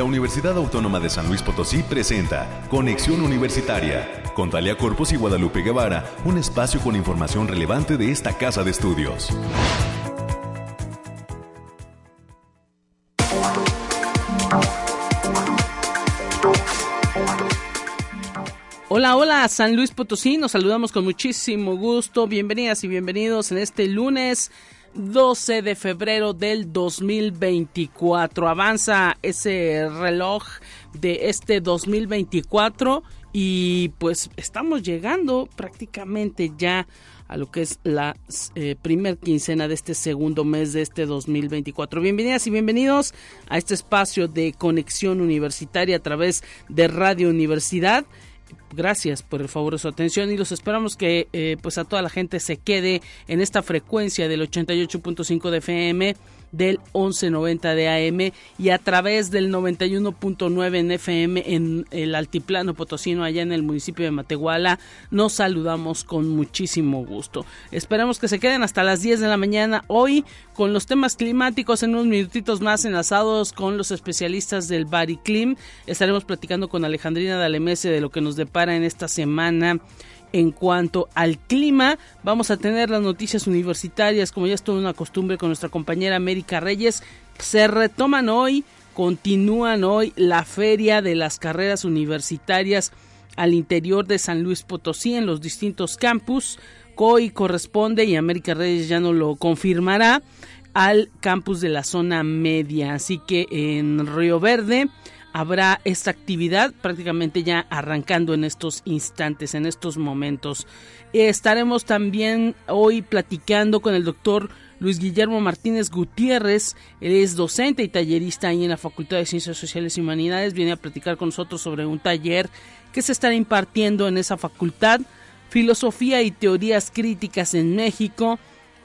la Universidad Autónoma de San Luis Potosí presenta Conexión Universitaria con Talia Corpus y Guadalupe Guevara, un espacio con información relevante de esta casa de estudios. Hola, hola, San Luis Potosí, nos saludamos con muchísimo gusto. Bienvenidas y bienvenidos en este lunes 12 de febrero del 2024. Avanza ese reloj de este 2024 y pues estamos llegando prácticamente ya a lo que es la eh, primer quincena de este segundo mes de este 2024. Bienvenidas y bienvenidos a este espacio de conexión universitaria a través de Radio Universidad gracias por el favor de su atención y los esperamos que eh, pues a toda la gente se quede en esta frecuencia del 88.5 de FM del 1190 de AM y a través del 91.9 en FM en el altiplano potosino allá en el municipio de Matehuala. Nos saludamos con muchísimo gusto. Esperamos que se queden hasta las 10 de la mañana hoy con los temas climáticos en unos minutitos más enlazados con los especialistas del Bariclim. Estaremos platicando con Alejandrina Dalemese de lo que nos depara en esta semana en cuanto al clima, vamos a tener las noticias universitarias, como ya es toda una costumbre con nuestra compañera América Reyes. Se retoman hoy, continúan hoy la feria de las carreras universitarias al interior de San Luis Potosí en los distintos campus. COI corresponde, y América Reyes ya no lo confirmará, al campus de la zona media. Así que en Río Verde habrá esta actividad prácticamente ya arrancando en estos instantes, en estos momentos. Estaremos también hoy platicando con el doctor Luis Guillermo Martínez Gutiérrez, él es docente y tallerista ahí en la Facultad de Ciencias Sociales y Humanidades, viene a platicar con nosotros sobre un taller que se estará impartiendo en esa facultad, Filosofía y Teorías Críticas en México,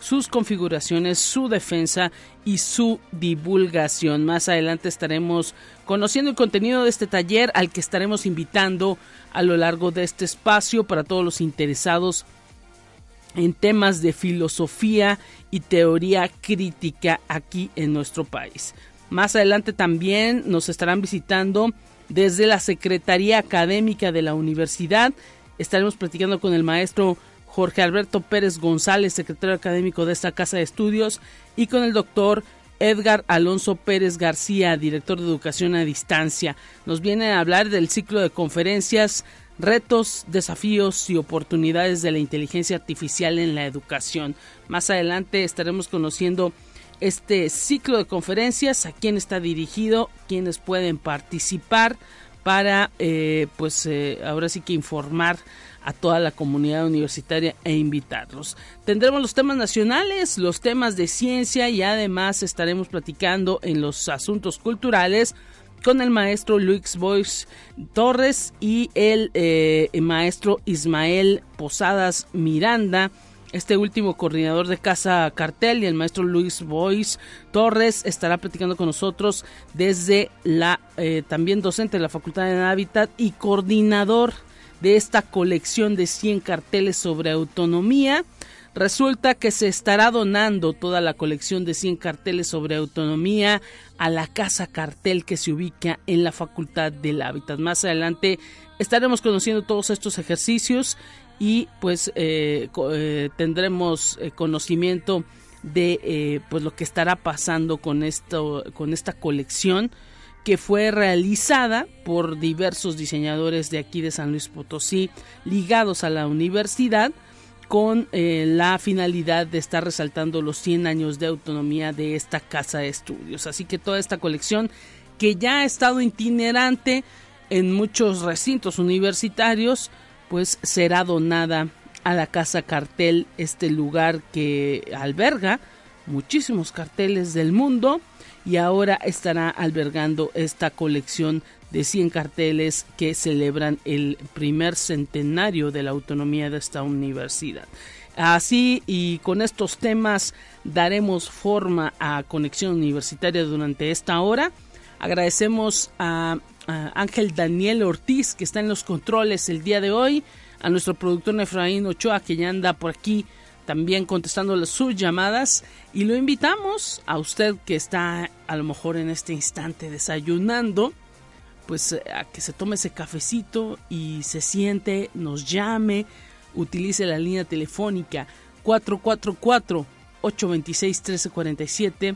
sus configuraciones, su defensa y su divulgación. Más adelante estaremos conociendo el contenido de este taller al que estaremos invitando a lo largo de este espacio para todos los interesados en temas de filosofía y teoría crítica aquí en nuestro país. Más adelante también nos estarán visitando desde la Secretaría Académica de la Universidad. Estaremos platicando con el maestro Jorge Alberto Pérez González, secretario académico de esta casa de estudios, y con el doctor Edgar Alonso Pérez García, director de educación a distancia. Nos viene a hablar del ciclo de conferencias Retos, desafíos y oportunidades de la inteligencia artificial en la educación. Más adelante estaremos conociendo este ciclo de conferencias, a quién está dirigido, quiénes pueden participar para, eh, pues, eh, ahora sí que informar a toda la comunidad universitaria e invitarlos. Tendremos los temas nacionales, los temas de ciencia y además estaremos platicando en los asuntos culturales con el maestro Luis Boyce Torres y el eh, maestro Ismael Posadas Miranda. Este último coordinador de Casa Cartel y el maestro Luis Boyce Torres estará platicando con nosotros desde la eh, también docente de la Facultad de Hábitat y coordinador de esta colección de 100 carteles sobre autonomía. Resulta que se estará donando toda la colección de 100 carteles sobre autonomía a la Casa Cartel que se ubica en la Facultad del Hábitat. Más adelante estaremos conociendo todos estos ejercicios y pues eh, eh, tendremos eh, conocimiento de pues lo que estará pasando con esto con esta colección que fue realizada por diversos diseñadores de aquí de San Luis Potosí ligados a la universidad con eh, la finalidad de estar resaltando los 100 años de autonomía de esta casa de estudios. Así que toda esta colección que ya ha estado itinerante en muchos recintos universitarios, pues será donada a la Casa Cartel, este lugar que alberga muchísimos carteles del mundo y ahora estará albergando esta colección de 100 carteles que celebran el primer centenario de la autonomía de esta universidad. Así y con estos temas daremos forma a Conexión Universitaria durante esta hora. Agradecemos a, Ángel Daniel Ortiz que está en los controles el día de hoy, a nuestro productor Efraín Ochoa que ya anda por aquí también contestando sus llamadas y lo invitamos a usted que está a lo mejor en este instante desayunando pues a que se tome ese cafecito y se siente, nos llame, utilice la línea telefónica 444 826 1347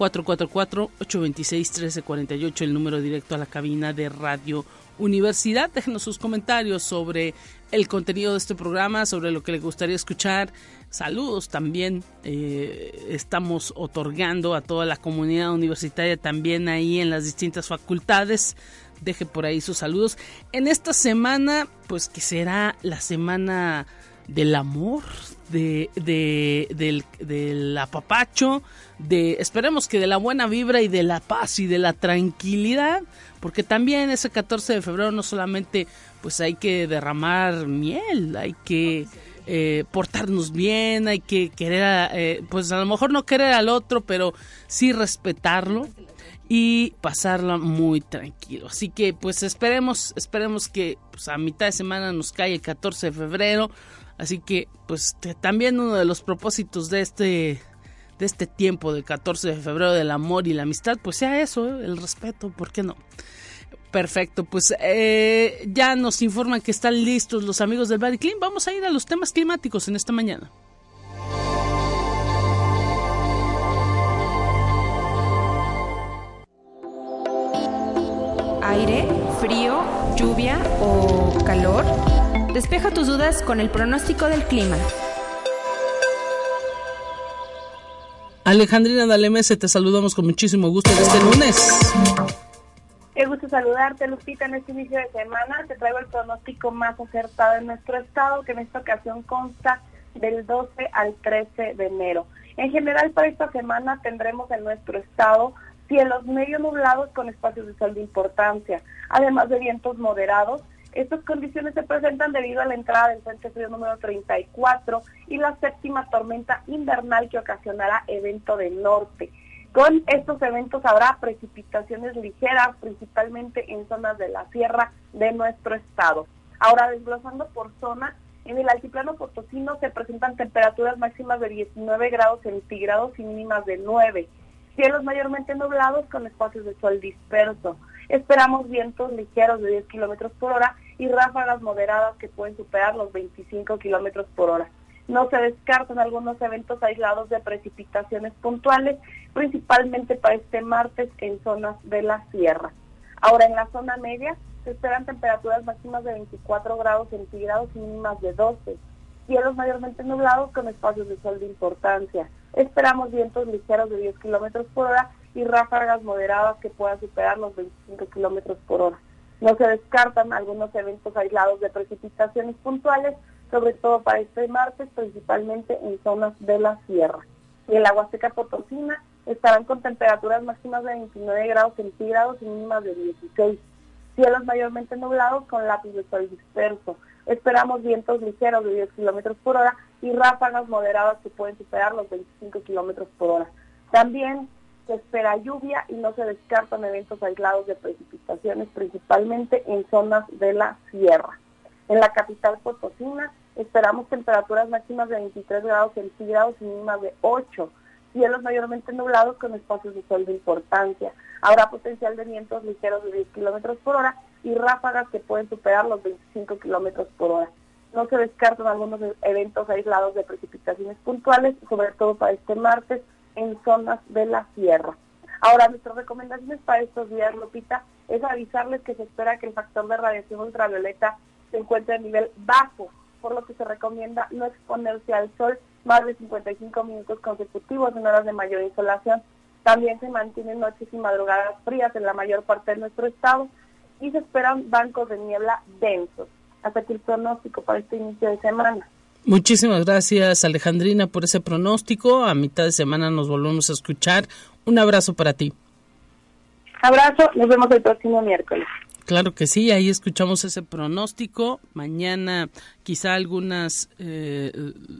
444-826-1348, el número directo a la cabina de Radio Universidad. Déjenos sus comentarios sobre el contenido de este programa, sobre lo que le gustaría escuchar. Saludos también eh, estamos otorgando a toda la comunidad universitaria también ahí en las distintas facultades. Deje por ahí sus saludos. En esta semana, pues que será la semana del amor, de, de, del, del apapacho, de, esperemos que de la buena vibra y de la paz y de la tranquilidad, porque también ese 14 de febrero no solamente pues hay que derramar miel, hay que eh, portarnos bien, hay que querer, eh, pues a lo mejor no querer al otro, pero sí respetarlo y pasarla muy tranquilo. Así que pues esperemos, esperemos que pues, a mitad de semana nos cae el 14 de febrero. Así que, pues también uno de los propósitos de este de este tiempo del 14 de febrero del amor y la amistad, pues sea eso, ¿eh? el respeto, ¿por qué no? Perfecto, pues eh, ya nos informan que están listos los amigos del Body Clean. Vamos a ir a los temas climáticos en esta mañana. Aire, frío, lluvia o calor. Despeja tus dudas con el pronóstico del clima. Alejandrina Dalemese, te saludamos con muchísimo gusto este lunes. Qué gusto saludarte, Lupita, en este inicio de semana. Te traigo el pronóstico más acertado en nuestro estado, que en esta ocasión consta del 12 al 13 de enero. En general, para esta semana tendremos en nuestro estado cielos medio nublados con espacios de sol de importancia, además de vientos moderados estas condiciones se presentan debido a la entrada del Frente Frío número 34 y la séptima tormenta invernal que ocasionará evento del norte. Con estos eventos habrá precipitaciones ligeras, principalmente en zonas de la sierra de nuestro estado. Ahora, desglosando por zona, en el altiplano potosino se presentan temperaturas máximas de 19 grados centígrados y mínimas de 9. Cielos mayormente nublados con espacios de sol disperso. Esperamos vientos ligeros de 10 kilómetros por hora y ráfagas moderadas que pueden superar los 25 kilómetros por hora. No se descartan algunos eventos aislados de precipitaciones puntuales, principalmente para este martes en zonas de la sierra. Ahora en la zona media se esperan temperaturas máximas de 24 grados centígrados y mínimas de 12. Cielos mayormente nublados con espacios de sol de importancia. Esperamos vientos ligeros de 10 kilómetros por hora y ráfagas moderadas que puedan superar los 25 kilómetros por hora. No se descartan algunos eventos aislados de precipitaciones puntuales, sobre todo para este martes, principalmente en zonas de la sierra. Y en la Huasteca Potosina estarán con temperaturas máximas de 29 grados centígrados y mínimas de 16. Cielos mayormente nublados con lápiz de sol disperso. Esperamos vientos ligeros de 10 kilómetros por hora y ráfagas moderadas que pueden superar los 25 kilómetros por hora. También se espera lluvia y no se descartan eventos aislados de precipitaciones, principalmente en zonas de la sierra. En la capital Potosina esperamos temperaturas máximas de 23 grados centígrados y mínimas de 8. Cielos mayormente nublados con espacios de sol de importancia. Habrá potencial de vientos ligeros de 10 kilómetros por hora y ráfagas que pueden superar los 25 kilómetros por hora. No se descartan algunos eventos aislados de precipitaciones puntuales, sobre todo para este martes, en zonas de la sierra. Ahora, nuestras recomendaciones para estos días, Lupita, es avisarles que se espera que el factor de radiación ultravioleta se encuentre a nivel bajo, por lo que se recomienda no exponerse al sol más de 55 minutos consecutivos en horas de mayor insolación. También se mantienen noches y madrugadas frías en la mayor parte de nuestro estado y se esperan bancos de niebla densos. Hasta aquí el pronóstico para este inicio de semana. Muchísimas gracias Alejandrina por ese pronóstico. A mitad de semana nos volvemos a escuchar. Un abrazo para ti. Abrazo, nos vemos el próximo miércoles. Claro que sí, ahí escuchamos ese pronóstico. Mañana quizá algunas eh,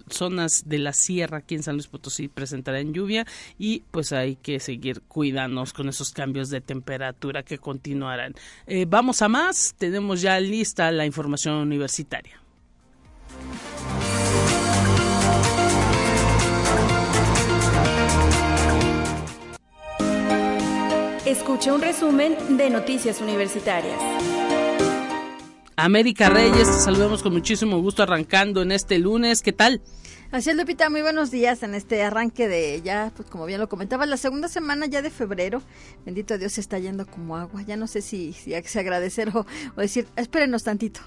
zonas de la sierra aquí en San Luis Potosí presentarán lluvia y pues hay que seguir cuidándonos con esos cambios de temperatura que continuarán. Eh, vamos a más, tenemos ya lista la información universitaria. Escucha un resumen de Noticias Universitarias. América Reyes, te saludamos con muchísimo gusto arrancando en este lunes. ¿Qué tal? Así es, Lupita, muy buenos días en este arranque de ya, pues como bien lo comentaba, la segunda semana ya de febrero. Bendito Dios, se está yendo como agua. Ya no sé si, si, agradecer o, o decir, espérenos tantito,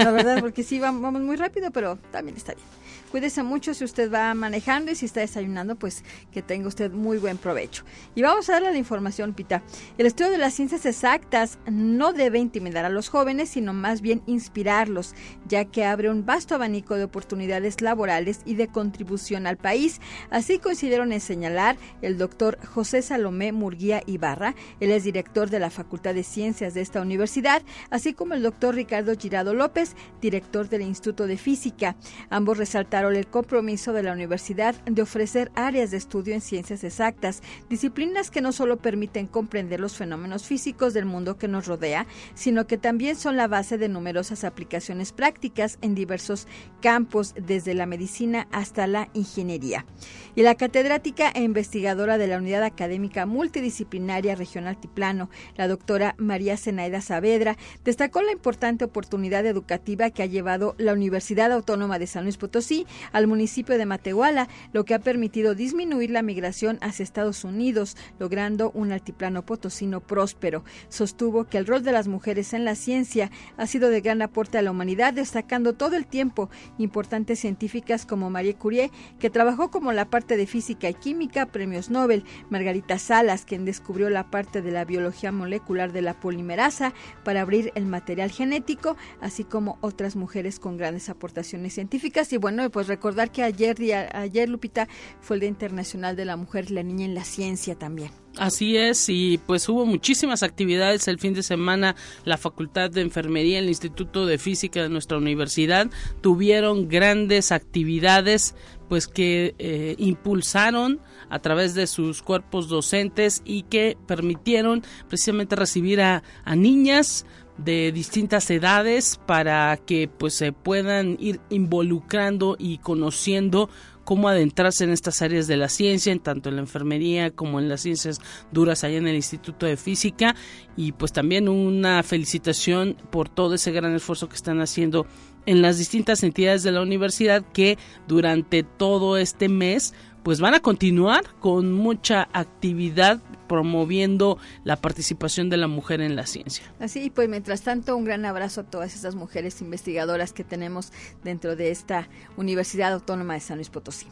la verdad, porque sí, vamos muy rápido, pero también está bien. Cuídese mucho si usted va manejando y si está desayunando, pues que tenga usted muy buen provecho. Y vamos a darle la información, Pita. El estudio de las ciencias exactas no debe intimidar a los jóvenes, sino más bien inspirarlos, ya que abre un vasto abanico de oportunidades laborales y de contribución al país. Así coincidieron en señalar el doctor José Salomé Murguía Ibarra, él es director de la Facultad de Ciencias de esta universidad, así como el doctor Ricardo Girado López, director del Instituto de Física. Ambos resaltaron el compromiso de la universidad de ofrecer áreas de estudio en ciencias exactas, disciplinas que no solo permiten comprender los fenómenos físicos del mundo que nos rodea, sino que también son la base de numerosas aplicaciones prácticas en diversos campos, desde la medicina hasta la ingeniería. Y la catedrática e investigadora de la Unidad Académica Multidisciplinaria Regional Altiplano, la doctora María Zenaida Saavedra, destacó la importante oportunidad educativa que ha llevado la Universidad Autónoma de San Luis Potosí al municipio de Matehuala, lo que ha permitido disminuir la migración hacia Estados Unidos, logrando un altiplano potosino próspero. Sostuvo que el rol de las mujeres en la ciencia ha sido de gran aporte a la humanidad, destacando todo el tiempo importantes científicas como Marie Curie, que trabajó como la parte de física y química, premios Nobel, Margarita Salas, quien descubrió la parte de la biología molecular de la polimerasa para abrir el material genético, así como otras mujeres con grandes aportaciones científicas. Y bueno, pues recordar que ayer, día, ayer Lupita, fue el Día Internacional de la Mujer y la Niña en la Ciencia también. Así es, y pues hubo muchísimas actividades el fin de semana. La Facultad de Enfermería, el Instituto de Física de nuestra universidad tuvieron grandes actividades pues que eh, impulsaron a través de sus cuerpos docentes y que permitieron precisamente recibir a, a niñas de distintas edades para que pues se puedan ir involucrando y conociendo cómo adentrarse en estas áreas de la ciencia, en tanto en la enfermería como en las ciencias duras allá en el Instituto de Física. Y pues también una felicitación por todo ese gran esfuerzo que están haciendo en las distintas entidades de la universidad que durante todo este mes pues van a continuar con mucha actividad promoviendo la participación de la mujer en la ciencia. Así, pues mientras tanto, un gran abrazo a todas esas mujeres investigadoras que tenemos dentro de esta Universidad Autónoma de San Luis Potosí.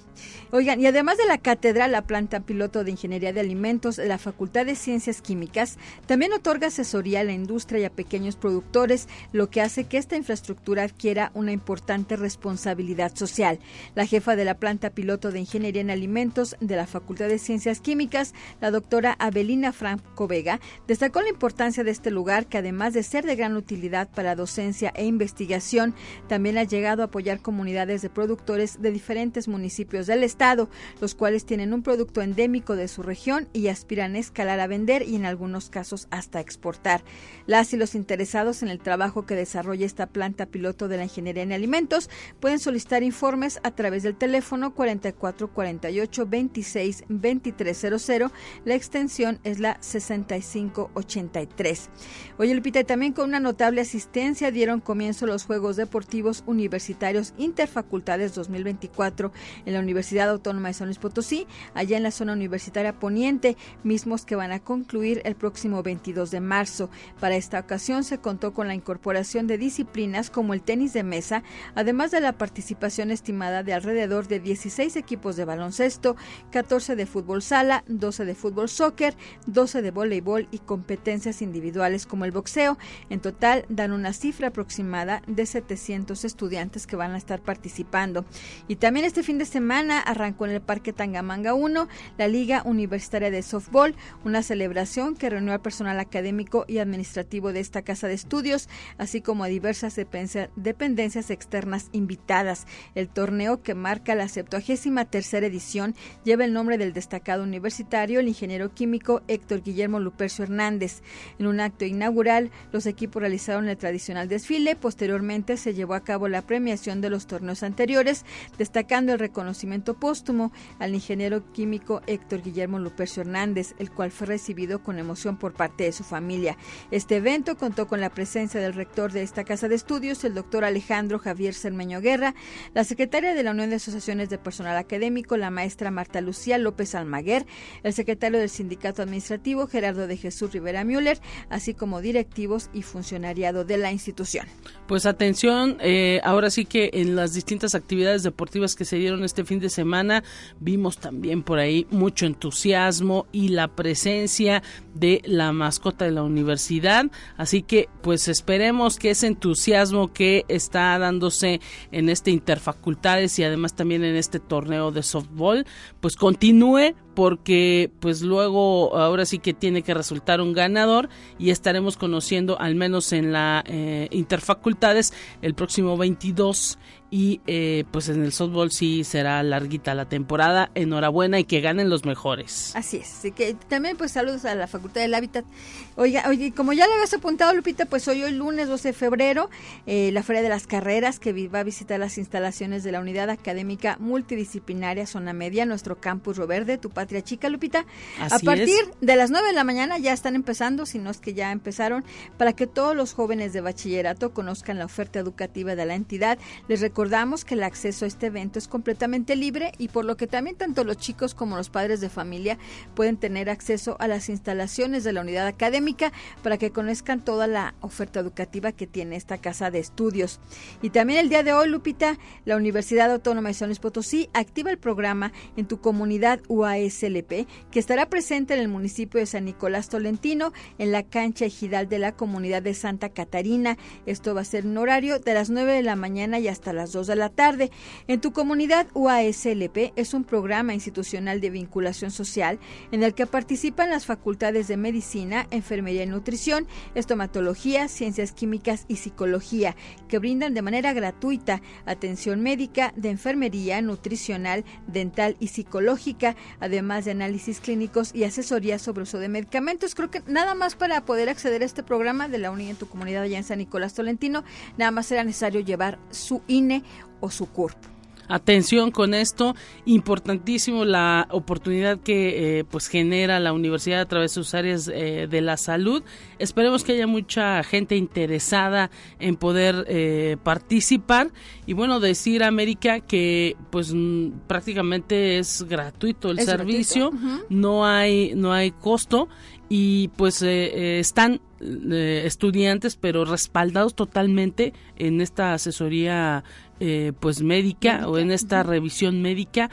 Oigan, y además de la cátedra, la planta piloto de Ingeniería de Alimentos, la Facultad de Ciencias Químicas también otorga asesoría a la industria y a pequeños productores, lo que hace que esta infraestructura adquiera una importante responsabilidad social. La jefa de la planta piloto de Ingeniería en Alimentos de la Facultad de Ciencias Químicas, la doctora Abelina Franco Vega, destacó la importancia de este lugar que además de ser de gran utilidad para docencia e investigación, también ha llegado a apoyar comunidades de productores de diferentes municipios del estado, los cuales tienen un producto endémico de su región y aspiran a escalar a vender y en algunos casos hasta exportar. Las y los interesados en el trabajo que desarrolla esta planta piloto de la ingeniería en alimentos pueden solicitar informes a través del teléfono 4448 26 2300, la extensión es la 6583. Oye, Lupita, también con una notable asistencia dieron comienzo los Juegos Deportivos Universitarios Interfacultades 2024 en la Universidad Autónoma de San Luis Potosí, allá en la zona universitaria poniente, mismos que van a concluir el próximo 22 de marzo. Para esta ocasión se contó con la incorporación de disciplinas como el tenis de mesa, además de la participación estimada de alrededor de 16 equipos de baloncesto, 14 de fútbol sala, 12 de fútbol soccer, 12 de voleibol y competencias individuales como el boxeo. En total dan una cifra aproximada de 700 estudiantes que van a estar participando. Y también este fin de semana arrancó en el Parque Tangamanga 1 la Liga Universitaria de Softball, una celebración que reunió al personal académico y administrativo de esta casa de estudios, así como a diversas dependencias externas invitadas. El torneo que marca la 73 edición edición lleva el nombre del destacado universitario, el ingeniero químico Héctor Guillermo Lupercio Hernández. En un acto inaugural, los equipos realizaron el tradicional desfile. Posteriormente se llevó a cabo la premiación de los torneos anteriores, destacando el reconocimiento póstumo al ingeniero químico Héctor Guillermo Lupercio Hernández, el cual fue recibido con emoción por parte de su familia. Este evento contó con la presencia del rector de esta casa de estudios, el doctor Alejandro Javier Cermeño Guerra, la secretaria de la Unión de Asociaciones de Personal Académico, la maestra Marta Lucía López Almaguer, el secretario del Sindicato Administrativo, Gerardo de Jesús Rivera Müller, así como directivos y funcionariado de la institución. Pues atención, eh, ahora sí que en las distintas actividades deportivas que se dieron este fin de semana, vimos también por ahí mucho entusiasmo y la presencia de la mascota de la universidad. Así que pues esperemos que ese entusiasmo que está dándose en este interfacultades y además también en este torneo de softball, pues continúe porque pues luego ahora sí que tiene que resultar un ganador y estaremos conociendo al menos en la eh, interfacultades el próximo 22 y eh, pues en el softball sí será larguita la temporada. Enhorabuena y que ganen los mejores. Así es, así que también pues saludos a la Facultad del Hábitat. Oiga, oye, como ya le habías apuntado Lupita, pues hoy, hoy lunes 12 de febrero, eh, la Feria de las Carreras que va a visitar las instalaciones de la Unidad Académica Multidisciplinaria Zona Media, nuestro campus Roverde, tu patria chica Lupita. a partir de las 9 de la mañana ya están empezando, si no es que ya empezaron, para que todos los jóvenes de bachillerato conozcan la oferta educativa de la entidad. Les recordamos que el acceso a este evento es completamente libre y por lo que también tanto los chicos como los padres de familia pueden tener acceso a las instalaciones de la unidad académica para que conozcan toda la oferta educativa que tiene esta casa de estudios. Y también el día de hoy, Lupita, la Universidad Autónoma de San Luis Potosí activa el programa en tu comunidad UASLP que estará presente en el municipio de San Nicolás Tolentino en la cancha ejidal de la comunidad de Santa Catarina. Esto va a ser en horario de las 9 de la mañana y hasta las 2 de la tarde. En tu comunidad UASLP es un programa institucional de vinculación social en el que participan las facultades de medicina, enfermería y nutrición, estomatología, ciencias químicas y psicología, que brindan de manera gratuita atención médica, de enfermería, nutricional, dental y psicológica, además de análisis clínicos y asesoría sobre uso de medicamentos. Creo que nada más para poder acceder a este programa de la UNI en tu comunidad allá en San Nicolás Tolentino, nada más era necesario llevar su INE o su cuerpo. Atención con esto, importantísimo la oportunidad que eh, pues genera la universidad a través de sus áreas eh, de la salud. Esperemos que haya mucha gente interesada en poder eh, participar. Y bueno decir a América que pues mm, prácticamente es gratuito el servicio, no hay no hay costo. Y pues están estudiantes pero respaldados totalmente en esta asesoría eh, pues médica, o en esta revisión médica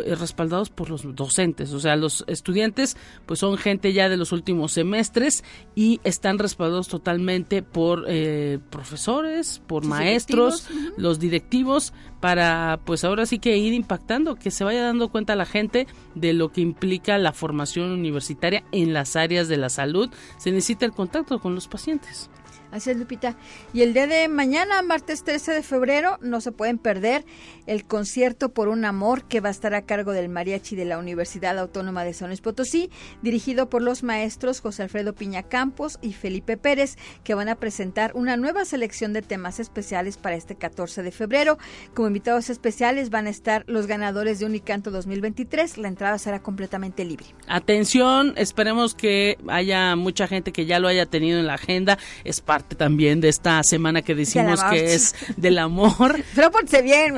eh, respaldados por los docentes, o sea, los estudiantes pues son gente ya de los últimos semestres y están respaldados totalmente por eh, profesores, por maestros, los directivos para pues ahora sí que ir impactando, que se vaya dando cuenta la gente de lo que implica la formación universitaria en las áreas de la salud, se necesita el contacto con los pacientes. Así es, Lupita. Y el día de mañana, martes 13 de febrero, no se pueden perder el concierto por un amor que va a estar a cargo del mariachi de la Universidad Autónoma de San Potosí, dirigido por los maestros José Alfredo Piña Campos y Felipe Pérez, que van a presentar una nueva selección de temas especiales para este 14 de febrero. Como invitados especiales van a estar los ganadores de Unicanto 2023. La entrada será completamente libre. Atención, esperemos que haya mucha gente que ya lo haya tenido en la agenda. Es parte también de esta semana que decimos que es del amor. Pero ponte bien,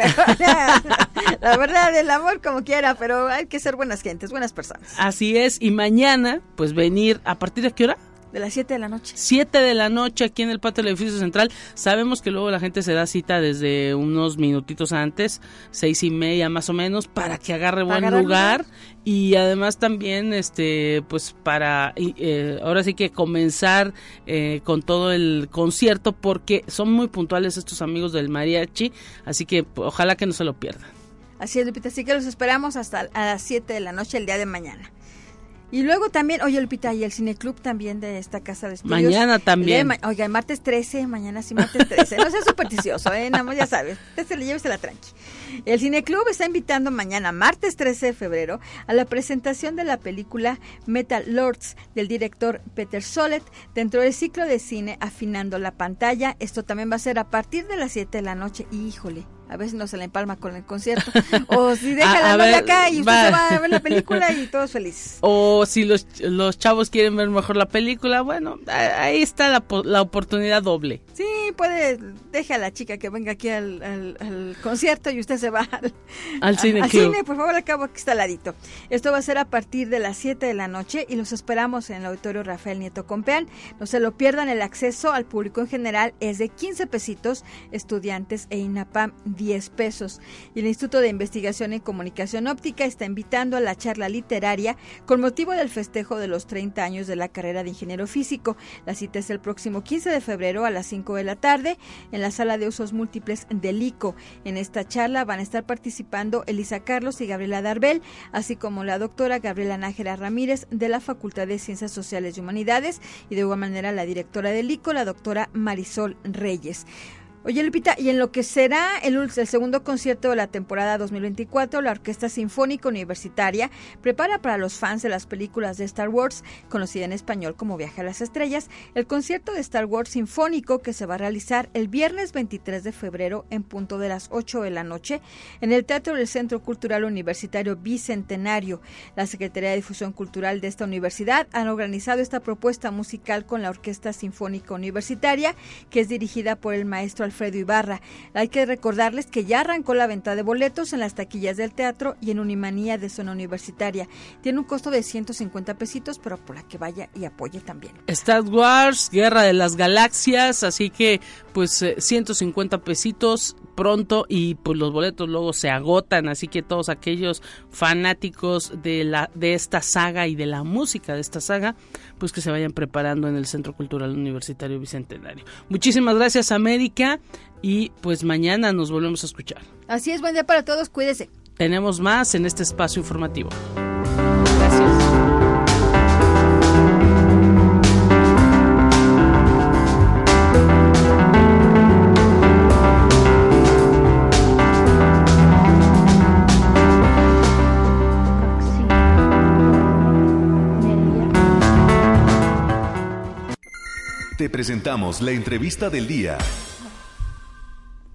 La verdad, del amor como quiera, pero hay que ser buenas gentes, buenas personas. Así es, y mañana, pues venir, ¿a partir de qué hora? De las 7 de la noche. 7 de la noche aquí en el patio del edificio central. Sabemos que luego la gente se da cita desde unos minutitos antes, seis y media más o menos, para que agarre buen lugar. Y además también, este, pues para, eh, ahora sí que comenzar eh, con todo el concierto, porque son muy puntuales estos amigos del mariachi. Así que ojalá que no se lo pierdan. Así es, Lupita. Así que los esperamos hasta a las 7 de la noche el día de mañana. Y luego también, oye, Lupita, y el cineclub también de esta casa de estudios. Mañana también. Ma oiga, martes 13, mañana sí, martes 13. No sea supersticioso, ¿eh? Nada más ya sabes. Usted se le la tranqui. El cineclub está invitando mañana, martes 13 de febrero, a la presentación de la película Metal Lords del director Peter Solet dentro del ciclo de cine Afinando la pantalla. Esto también va a ser a partir de las 7 de la noche. Híjole, a veces no se la empalma con el concierto. O si deja la novia acá y usted se va a ver la película y todos felices. O si los, los chavos quieren ver mejor la película, bueno, ahí está la, la oportunidad doble. Sí, puede, deje a la chica que venga aquí al, al, concierto y usted se va al, cine. Al cine, por favor, acabo aquí está al ladito. Esto va a ser a partir de las 7 de la noche y los esperamos en el auditorio Rafael Nieto Compeán. No se lo pierdan, el acceso al público en general es de 15 pesitos, estudiantes e INAPAM 10 pesos. Y el Instituto de Investigación en Comunicación Óptica está invitando a la charla literaria con motivo del festejo de los 30 años de la carrera de ingeniero físico. La cita es el próximo 15 de febrero a las 5 de la tarde en la sala de usos múltiples del ICO. En esta charla van a estar participando Elisa Carlos y Gabriela Darbel, así como la doctora Gabriela Nájera Ramírez de la Facultad de Ciencias Sociales y Humanidades y de igual manera la directora del ICO, la doctora Marisol Reyes. Oye, Lupita, y en lo que será el, el, segundo concierto de la temporada 2024, la Orquesta Sinfónica Universitaria prepara para los fans de las películas de Star Wars, conocida en español como Viaje a las Estrellas, el concierto de Star Wars Sinfónico que se va a realizar el viernes 23 de febrero en punto de las 8 de la noche en el Teatro del Centro Cultural Universitario Bicentenario. La Secretaría de Difusión Cultural de esta universidad han organizado esta propuesta musical con la Orquesta Sinfónica Universitaria, que es dirigida por el maestro Alfredo Ibarra. Hay que recordarles que ya arrancó la venta de boletos en las taquillas del teatro y en Unimanía de zona universitaria. Tiene un costo de 150 pesitos, pero por la que vaya y apoye también. Star Wars, Guerra de las Galaxias, así que pues 150 pesitos pronto y pues los boletos luego se agotan, así que todos aquellos fanáticos de la de esta saga y de la música de esta saga, pues que se vayan preparando en el Centro Cultural Universitario Bicentenario. Muchísimas gracias América y pues mañana nos volvemos a escuchar. Así es, buen día para todos, cuídese. Tenemos más en este espacio informativo. Te presentamos la entrevista del día.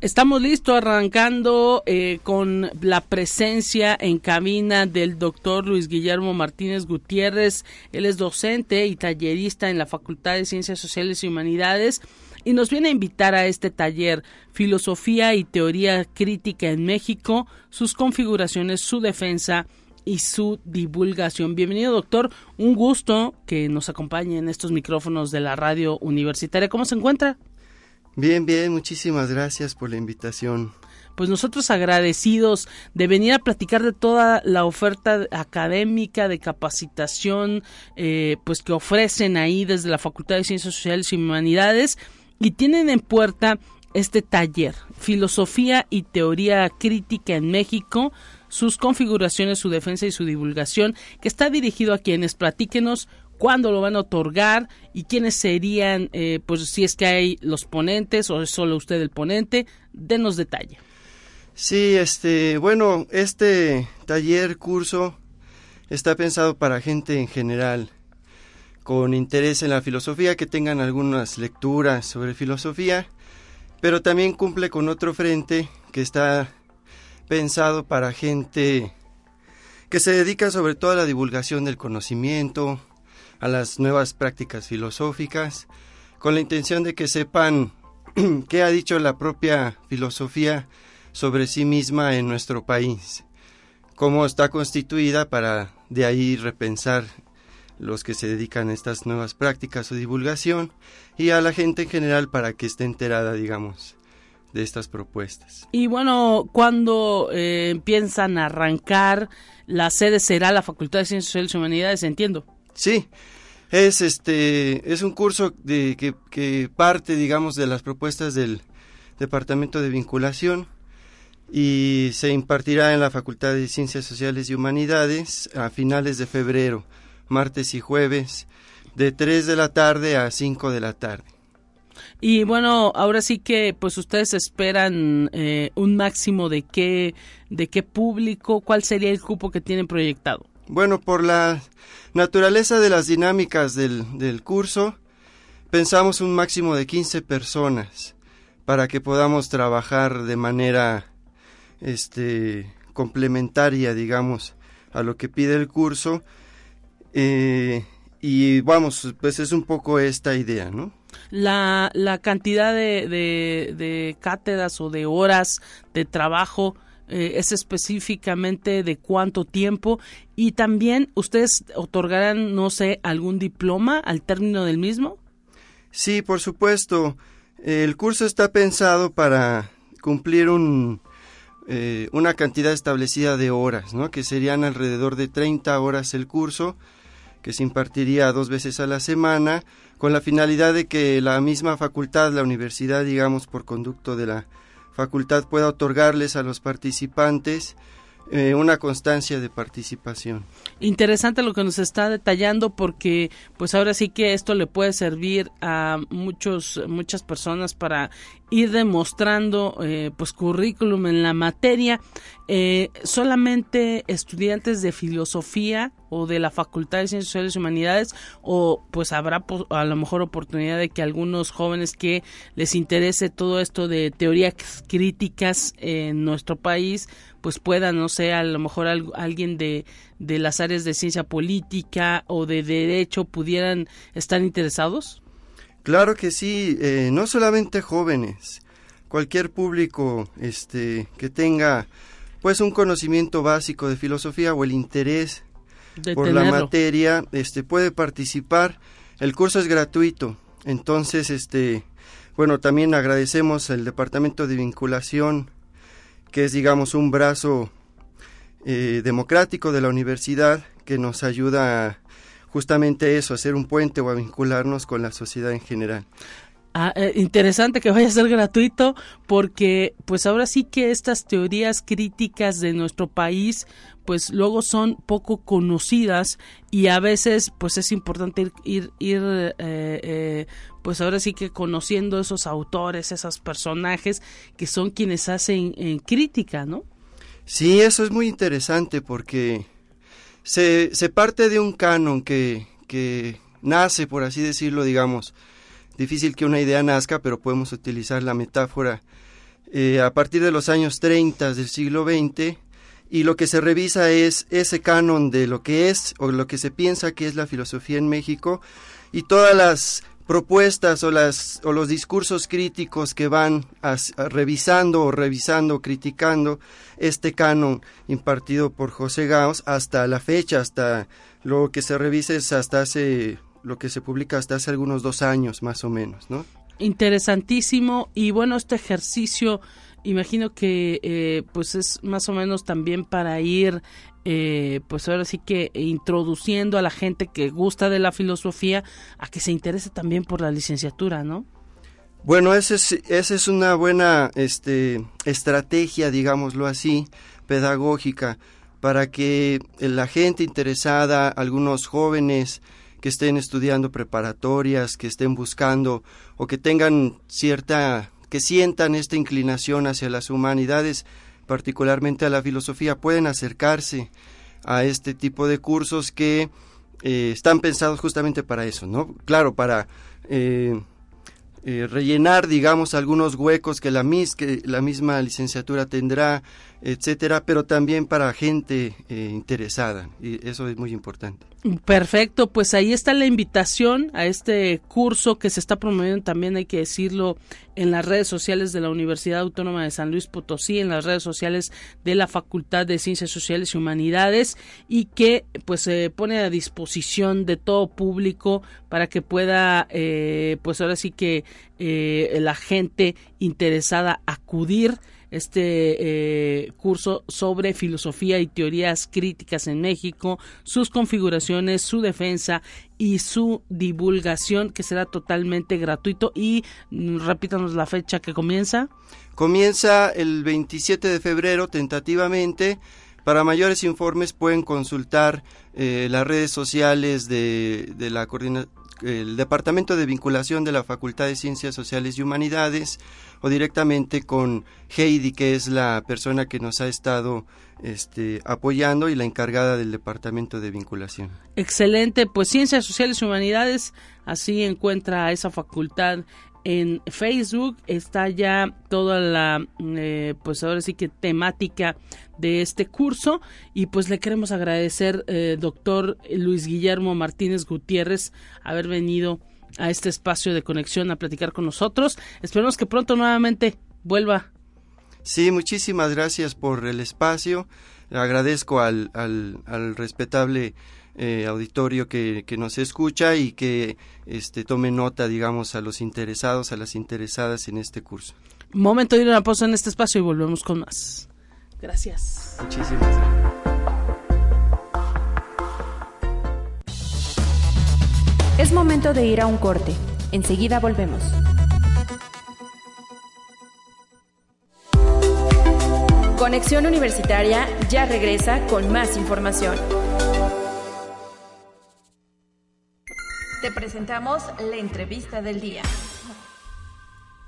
Estamos listos arrancando eh, con la presencia en cabina del doctor Luis Guillermo Martínez Gutiérrez. Él es docente y tallerista en la Facultad de Ciencias Sociales y Humanidades y nos viene a invitar a este taller Filosofía y Teoría Crítica en México, sus configuraciones, su defensa y su divulgación. Bienvenido, doctor. Un gusto que nos acompañe en estos micrófonos de la radio universitaria. ¿Cómo se encuentra? Bien, bien. Muchísimas gracias por la invitación. Pues nosotros agradecidos de venir a platicar de toda la oferta académica de capacitación eh, pues que ofrecen ahí desde la Facultad de Ciencias Sociales y Humanidades y tienen en puerta este taller, Filosofía y Teoría Crítica en México, sus configuraciones, su defensa y su divulgación, que está dirigido a quienes platíquenos cuándo lo van a otorgar y quiénes serían, eh, pues si es que hay los ponentes o es solo usted el ponente, denos detalle. Sí, este, bueno, este taller, curso, está pensado para gente en general con interés en la filosofía, que tengan algunas lecturas sobre filosofía, pero también cumple con otro frente que está pensado para gente que se dedica sobre todo a la divulgación del conocimiento, a las nuevas prácticas filosóficas, con la intención de que sepan qué ha dicho la propia filosofía sobre sí misma en nuestro país, cómo está constituida para de ahí repensar los que se dedican a estas nuevas prácticas o divulgación y a la gente en general para que esté enterada, digamos, de estas propuestas. Y bueno, cuando eh, empiezan a arrancar, la sede será la Facultad de Ciencias Sociales y Humanidades, entiendo. Sí, es este es un curso de, que, que parte, digamos, de las propuestas del Departamento de Vinculación y se impartirá en la Facultad de Ciencias Sociales y Humanidades a finales de febrero. martes y jueves, de 3 de la tarde a 5 de la tarde. Y bueno, ahora sí que pues ustedes esperan eh, un máximo de qué, de qué público, cuál sería el cupo que tienen proyectado. Bueno, por la naturaleza de las dinámicas del, del curso, pensamos un máximo de 15 personas para que podamos trabajar de manera este, complementaria, digamos, a lo que pide el curso. Eh, y vamos, pues es un poco esta idea, ¿no? La, la cantidad de, de, cátedras o de horas de trabajo eh, es específicamente de cuánto tiempo y también ustedes otorgarán, no sé, algún diploma al término del mismo. Sí, por supuesto. El curso está pensado para cumplir un, eh, una cantidad establecida de horas, ¿no? que serían alrededor de 30 horas el curso, que se impartiría dos veces a la semana, con la finalidad de que la misma facultad, la universidad, digamos, por conducto de la facultad, pueda otorgarles a los participantes eh, una constancia de participación. Interesante lo que nos está detallando porque pues ahora sí que esto le puede servir a muchos muchas personas para ir demostrando eh, pues currículum en la materia. Eh, solamente estudiantes de filosofía o de la facultad de ciencias sociales y humanidades o pues habrá a lo mejor oportunidad de que algunos jóvenes que les interese todo esto de teorías críticas en nuestro país pues puedan no sé a lo mejor alguien de de las áreas de ciencia política o de derecho pudieran estar interesados Claro que sí, eh, no solamente jóvenes, cualquier público este, que tenga pues un conocimiento básico de filosofía o el interés por la materia este, puede participar. El curso es gratuito, entonces este, bueno, también agradecemos al Departamento de Vinculación, que es digamos un brazo eh, democrático de la universidad que nos ayuda a justamente eso, hacer un puente o a vincularnos con la sociedad en general. Ah, eh, interesante que vaya a ser gratuito porque pues ahora sí que estas teorías críticas de nuestro país pues luego son poco conocidas y a veces pues es importante ir, ir, eh, eh, pues ahora sí que conociendo esos autores, esos personajes que son quienes hacen crítica, ¿no? Sí, eso es muy interesante porque se, parte de un canon que, que nace, por así decirlo, digamos, difícil que una idea nazca, pero podemos utilizar la metáfora eh, a partir de los años 30 del siglo XX y lo que se revisa es ese canon de lo que es o lo que se piensa que es la filosofía en México y todas las propuestas o, las, o los discursos críticos que van revisando o revisando, criticando este canon impartido por José Gauss hasta la fecha, hasta lo que se revisa es hasta hace, lo que se publica hasta hace algunos dos años más o menos, ¿no? Interesantísimo y bueno, este ejercicio imagino que eh, pues es más o menos también para ir eh, pues ahora sí que introduciendo a la gente que gusta de la filosofía a que se interese también por la licenciatura, ¿no? Bueno, esa es, esa es una buena este, estrategia, digámoslo así, pedagógica, para que la gente interesada, algunos jóvenes que estén estudiando preparatorias, que estén buscando o que tengan cierta, que sientan esta inclinación hacia las humanidades, particularmente a la filosofía, pueden acercarse a este tipo de cursos que eh, están pensados justamente para eso, ¿no? Claro, para eh, eh, rellenar, digamos, algunos huecos que la, mis, que la misma licenciatura tendrá, etcétera, pero también para gente interesada, y eso es muy importante. Perfecto, pues ahí está la invitación a este curso que se está promoviendo también, hay que decirlo, en las redes sociales de la Universidad Autónoma de San Luis Potosí, en las redes sociales de la Facultad de Ciencias Sociales y Humanidades y que pues se pone a disposición de todo público para que pueda eh, pues ahora sí que eh, la gente interesada acudir este eh, curso sobre filosofía y teorías críticas en México, sus configuraciones, su defensa y su divulgación que será totalmente gratuito y mm, repítanos la fecha que comienza. Comienza el 27 de febrero tentativamente Para mayores informes pueden consultar eh, las redes sociales de, la coordinación el Departamento de Vinculación de la Facultad de Ciencias Sociales y Humanidades o directamente con Heidi, que es la persona que nos ha estado este, apoyando y la encargada del Departamento de Vinculación. Excelente, pues Ciencias Sociales y Humanidades, así encuentra esa facultad en Facebook. Está ya toda la eh, pues ahora sí que temática de este curso. Y pues le queremos agradecer eh, doctor Luis Guillermo Martínez Gutiérrez haber venido a este espacio de conexión a platicar con nosotros esperemos que pronto nuevamente vuelva sí muchísimas gracias por el espacio agradezco al, al, al respetable eh, auditorio que, que, nos escucha y que este, tome nota, digamos, a los interesados, a las interesadas en este curso. Momento de ir a una pausa en este espacio y volvemos con más. Gracias. Muchísimas gracias. Es momento de ir a un corte. Enseguida volvemos. Conexión Universitaria ya regresa con más información. Te presentamos la entrevista del día.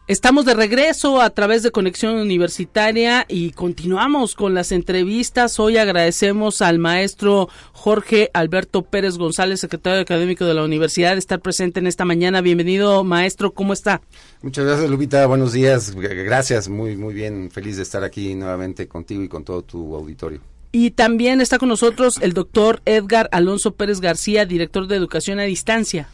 Estamos de regreso a través de Conexión Universitaria y continuamos con las entrevistas. Hoy agradecemos al maestro Jorge Alberto Pérez González, secretario académico de la universidad, de estar presente en esta mañana. Bienvenido, maestro, ¿cómo está? Muchas gracias, Lupita. Buenos días. Gracias, muy, muy bien. Feliz de estar aquí nuevamente contigo y con todo tu auditorio. Y también está con nosotros el doctor Edgar Alonso Pérez García, director de Educación a Distancia.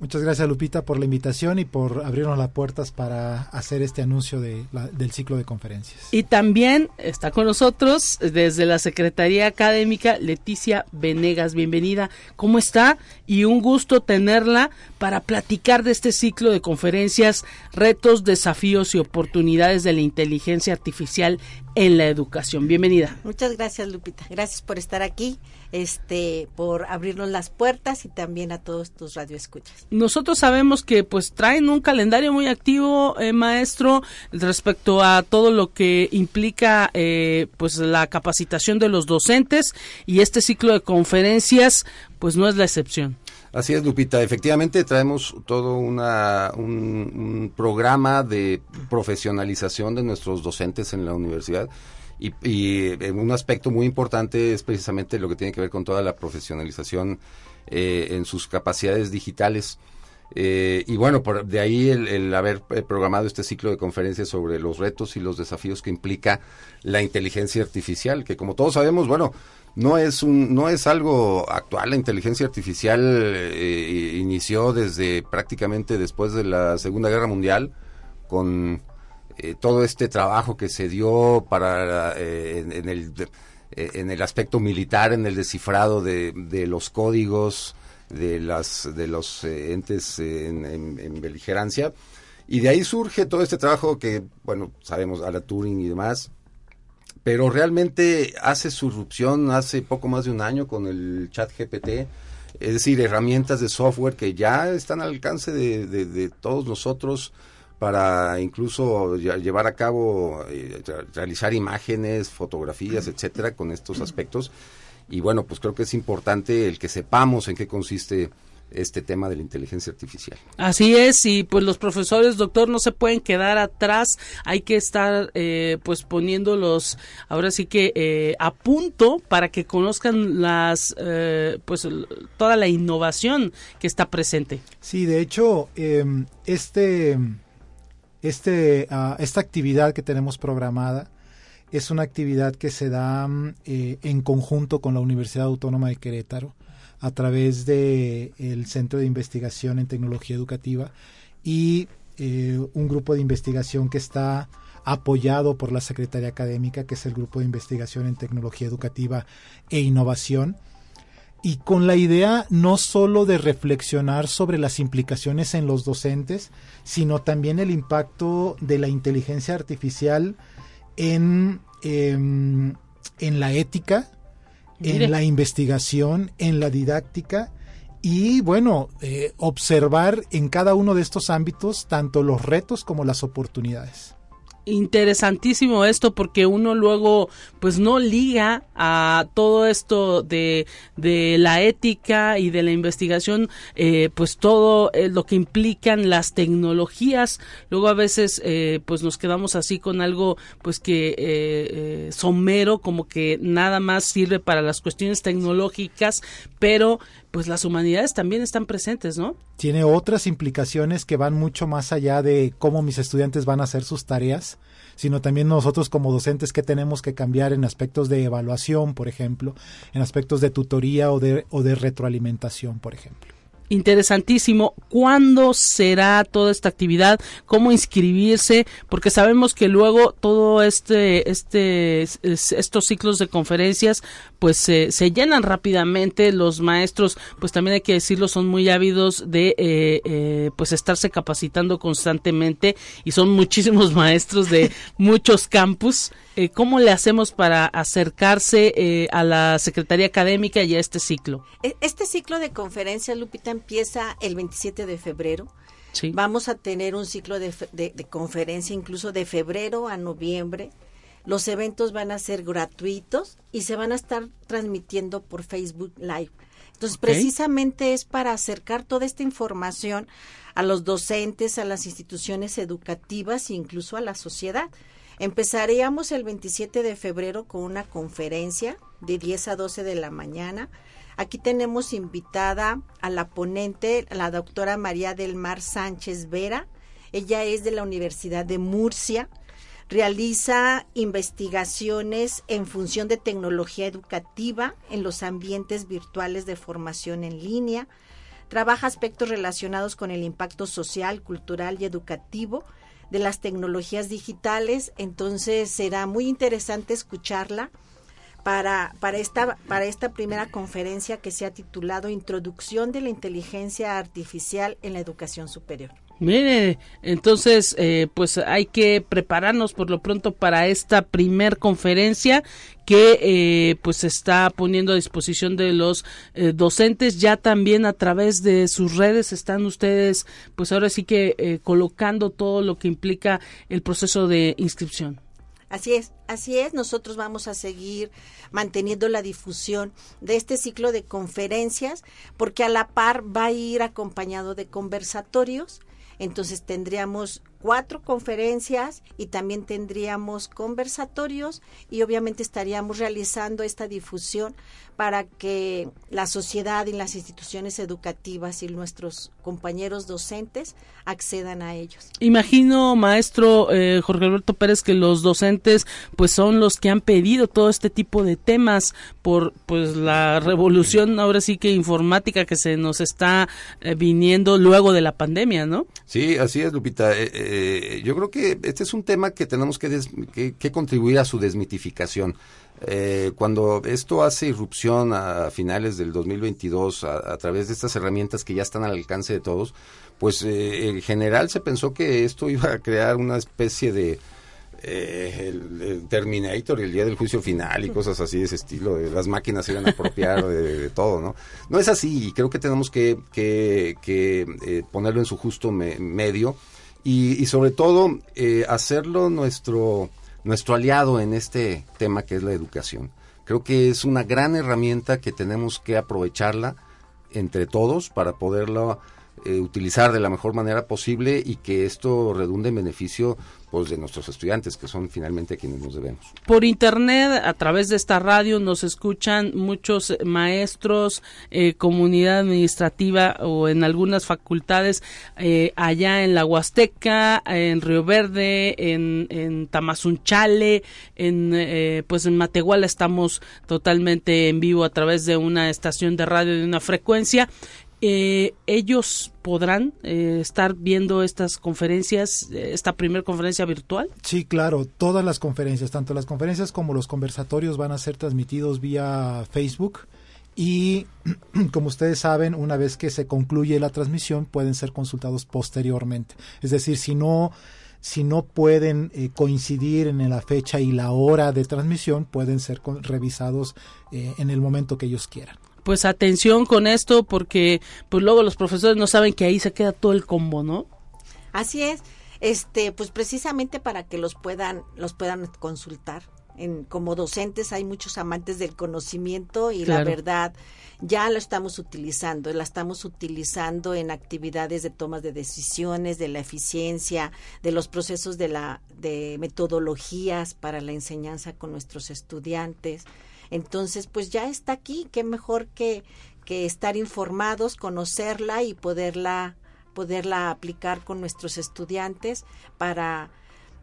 Muchas gracias Lupita por la invitación y por abrirnos las puertas para hacer este anuncio de del ciclo de conferencias. Y también está con nosotros desde la Secretaría Académica Leticia Venegas. Bienvenida. ¿Cómo está? Y un gusto tenerla para platicar de este ciclo de conferencias, retos, desafíos y oportunidades de la inteligencia artificial en la educación. Bienvenida. Muchas gracias Lupita. Gracias por estar aquí este, por abrirnos las puertas y también a todos tus radioescuchas. Nosotros sabemos que pues traen un calendario muy activo, eh, maestro, respecto a todo lo que implica eh, pues la capacitación de los docentes y este ciclo de conferencias pues no es la excepción. Así es, Lupita. Efectivamente, traemos todo una, un, un, programa de profesionalización de nuestros docentes en la universidad. Y, y, un aspecto muy importante es precisamente lo que tiene que ver con toda la profesionalización eh, en sus capacidades digitales. Eh, y bueno, por, de ahí el, el, haber eh, programado este ciclo de conferencias sobre los retos y los desafíos que implica la inteligencia artificial, que como todos sabemos, bueno, no es un no es algo actual. La inteligencia artificial eh, inició desde prácticamente después de la segunda guerra mundial con eh, todo este trabajo que se dio para eh, en, el eh, en el aspecto militar en el descifrado de, los códigos de las de los entes en, en, beligerancia. Y de ahí surge todo este trabajo que bueno sabemos a la Turing y demás pero realmente hace su irrupción hace poco más de un año con el chat GPT, es decir, herramientas de software que ya están al alcance de, de, de todos nosotros para incluso llevar a cabo, eh, realizar imágenes, fotografías, etcétera, con estos aspectos. Y bueno, pues creo que es importante el que sepamos en qué consiste este tema de la inteligencia artificial. Así es, y pues los profesores, doctor, no se pueden quedar atrás, hay que estar eh, pues poniéndolos ahora sí que eh, a punto para que conozcan las eh, pues toda la innovación que está presente. Sí, de hecho, em, este, este, uh, esta actividad que tenemos programada es una actividad que se da eh, en conjunto con la Universidad Autónoma de Querétaro a través de el Centro de Investigación en Tecnología Educativa y eh, un grupo de investigación que está apoyado por la Secretaría Académica, que es el Grupo de Investigación en Tecnología Educativa e Innovación, y con la idea no solo de reflexionar sobre las implicaciones en los docentes, sino también el impacto de la inteligencia artificial en, eh, en la ética, Mire. en la investigación, en la didáctica y bueno, eh, observar en cada uno de estos ámbitos tanto los retos como las oportunidades. Interesantísimo esto porque uno luego pues no liga a todo esto de, de la ética y de la investigación eh, pues todo eh, lo que implican las tecnologías. Luego a veces eh, pues nos quedamos así con algo pues que somero como que nada más sirve para las cuestiones tecnológicas pero pues las humanidades también están presentes, ¿no? Tiene otras implicaciones que van mucho más allá de cómo mis estudiantes van a hacer sus tareas, sino también nosotros como docentes que tenemos que cambiar en aspectos de evaluación, por ejemplo, en aspectos de tutoría o de, o de retroalimentación, por ejemplo interesantísimo. ¿Cuándo será toda esta actividad? ¿Cómo inscribirse? Porque sabemos que luego todo este, este, estos ciclos de conferencias, pues se, se llenan rápidamente. Los maestros, pues también hay que decirlo, son muy ávidos de, eh, eh, pues estarse capacitando constantemente y son muchísimos maestros de muchos campus. Eh, ¿Cómo le hacemos para acercarse a la Secretaría Académica y a este ciclo? E, este ciclo de conferencias, Lupita, empieza el 27 de febrero. Vamos a tener un ciclo de, conferencia incluso de febrero a noviembre. Los eventos van a ser gratuitos y se van a estar transmitiendo por Facebook Live. Entonces, precisamente es para acercar toda esta información a los docentes, a las instituciones educativas e incluso a la sociedad. Empezaríamos el 27 de febrero con una conferencia de 10 a 12 de la mañana Aquí tenemos invitada a la ponente, la doctora María del Mar Sánchez Vera. Ella es de la Universidad de Murcia. Realiza investigaciones en función de tecnología educativa en los ambientes virtuales de formación en línea. Trabaja aspectos relacionados con el impacto social, cultural y educativo de las tecnologías digitales. Entonces será muy interesante escucharla para, para, esta, para esta primera conferencia que se ha titulado Introducción de la Inteligencia Artificial en la Educación Superior. Mire, entonces, eh, pues hay que prepararnos por lo pronto para esta primer conferencia que eh, pues está poniendo a disposición de los eh, docentes ya también a través de sus redes están ustedes pues ahora sí que colocando todo lo que implica el proceso de inscripción. Así es, así es. Nosotros vamos a seguir manteniendo la difusión de este ciclo de conferencias porque a la par va a ir acompañado de conversatorios. Entonces tendríamos cuatro conferencias y también tendríamos conversatorios y obviamente estaríamos realizando esta difusión para que la sociedad y las instituciones educativas y nuestros compañeros docentes accedan a ellos. Imagino, maestro eh, Jorge Alberto Pérez, que los docentes pues son los que han pedido todo este tipo de temas por pues la revolución ahora sí que informática que se nos está eh, viniendo luego de la pandemia, ¿no? Sí, así es, Lupita. Eh, yo creo que este es un tema que tenemos que, que contribuir a su desmitificación. Eh, cuando esto hace irrupción a finales del 2022 a, a, través de estas herramientas que ya están al alcance de todos, pues eh, en general se pensó que esto iba a crear una especie de eh, Terminator el día del juicio final y cosas así de ese estilo, de las máquinas se iban a apropiar de, todo, ¿no? No es así y creo que tenemos que, que, que ponerlo en su justo medio y, y, sobre todo hacerlo nuestro nuestro aliado en este tema que es la educación. Creo que es una gran herramienta que tenemos que aprovecharla entre todos para poderla eh, utilizar de la mejor manera posible y que esto redunde en beneficio de nuestros estudiantes, que son finalmente quienes nos debemos. Por internet, a través de esta radio, nos escuchan muchos maestros, eh, comunidad administrativa o en algunas facultades eh, allá en la Huasteca, en Río Verde, en, en Tamazunchale, en, pues en Matehuala estamos totalmente en vivo a través de una estación de radio de una frecuencia eh, ellos podrán eh, estar viendo estas conferencias, eh, esta primera conferencia virtual? Sí, claro, todas las conferencias, tanto las conferencias como los conversatorios van a ser transmitidos vía Facebook y como ustedes saben, una vez que se concluye la transmisión pueden ser consultados posteriormente. Es decir, si no si no pueden eh, coincidir en la fecha y la hora de transmisión, pueden ser revisados en el momento que ellos quieran pues atención con esto porque pues luego los profesores no saben que ahí se queda todo el combo, ¿no? Así es. este, pues precisamente para que los puedan, los puedan consultar. En, como docentes hay muchos amantes del conocimiento y la verdad ya lo estamos utilizando, la estamos utilizando en actividades de tomas de decisiones, de la eficiencia, de los procesos de la de metodologías para la enseñanza con nuestros estudiantes. Entonces, pues ya está aquí, qué mejor que que estar informados, conocerla y poderla poderla aplicar con nuestros estudiantes para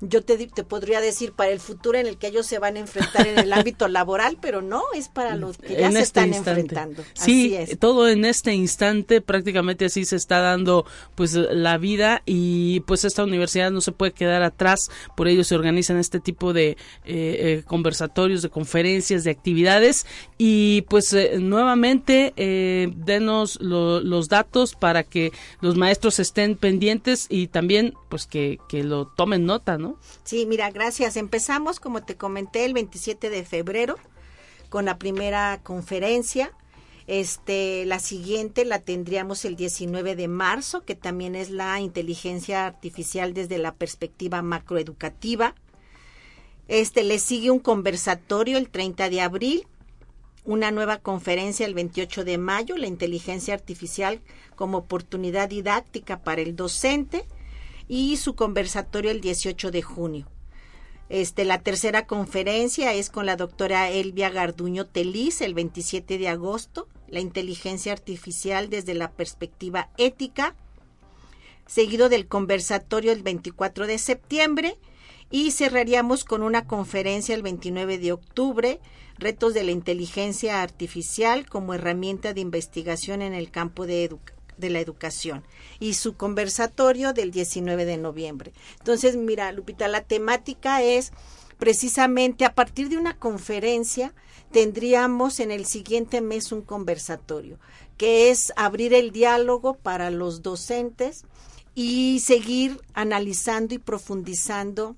yo te, te podría decir para el futuro en el que ellos se van a enfrentar en el ámbito laboral, pero no, es para los que ya se este están enfrentando. Sí, todo en este instante, prácticamente así se está dando pues la vida y pues esta universidad no se puede quedar atrás, por ello se organizan este tipo de eh, eh, conversatorios, de conferencias, de actividades y pues eh, nuevamente denos los datos para que los maestros estén pendientes y también pues que, que lo tomen nota, ¿no? Sí, mira, gracias. Empezamos, como te comenté, el 27 de febrero con la primera conferencia. Este, la siguiente la tendríamos el 19 de marzo, que también es la inteligencia artificial desde la perspectiva macroeducativa. Este, le sigue un conversatorio el 30 de abril, una nueva conferencia el 28 de mayo, la inteligencia artificial como oportunidad didáctica para el docente y su conversatorio el 18 de junio. Este, la tercera conferencia es con la doctora Elvia Garduño Teliz el 27 de agosto, la inteligencia artificial desde la perspectiva ética, seguido del conversatorio el 24 de septiembre y cerraríamos con una conferencia el 29 de octubre, retos de la inteligencia artificial como herramienta de investigación en el campo de educación de la educación y su conversatorio del 19 de noviembre. Entonces, mira, Lupita, la temática es precisamente a partir de una conferencia tendríamos en el siguiente mes un conversatorio, que es abrir el diálogo para los docentes y seguir analizando y profundizando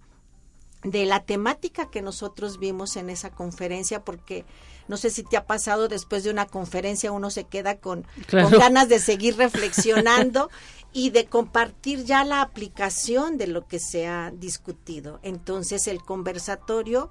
de la temática que nosotros vimos en esa conferencia, porque no sé si te ha pasado después de una conferencia, uno se queda con, ganas de seguir reflexionando y de compartir ya la aplicación de lo que se ha discutido. Entonces el conversatorio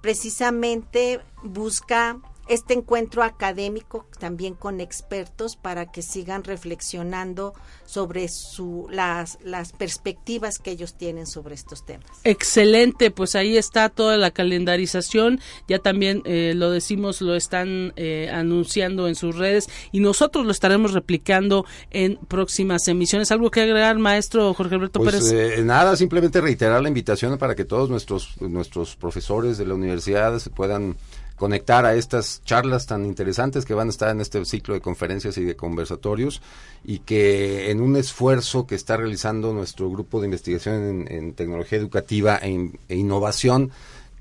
precisamente busca este encuentro académico también con expertos para que sigan reflexionando sobre su, las, las perspectivas que ellos tienen sobre estos temas. Excelente, pues ahí está toda la calendarización, ya también eh, lo decimos, lo están eh, anunciando en sus redes y nosotros lo estaremos replicando en próximas emisiones. ¿Algo que agregar, maestro Jorge Alberto pues, Pérez? Eh, nada, simplemente reiterar la invitación para que todos nuestros, nuestros profesores de la universidad se puedan conectar a estas charlas tan interesantes que van a estar en este ciclo de conferencias y de conversatorios y que en un esfuerzo que está realizando nuestro grupo de investigación en, tecnología educativa e, e, innovación,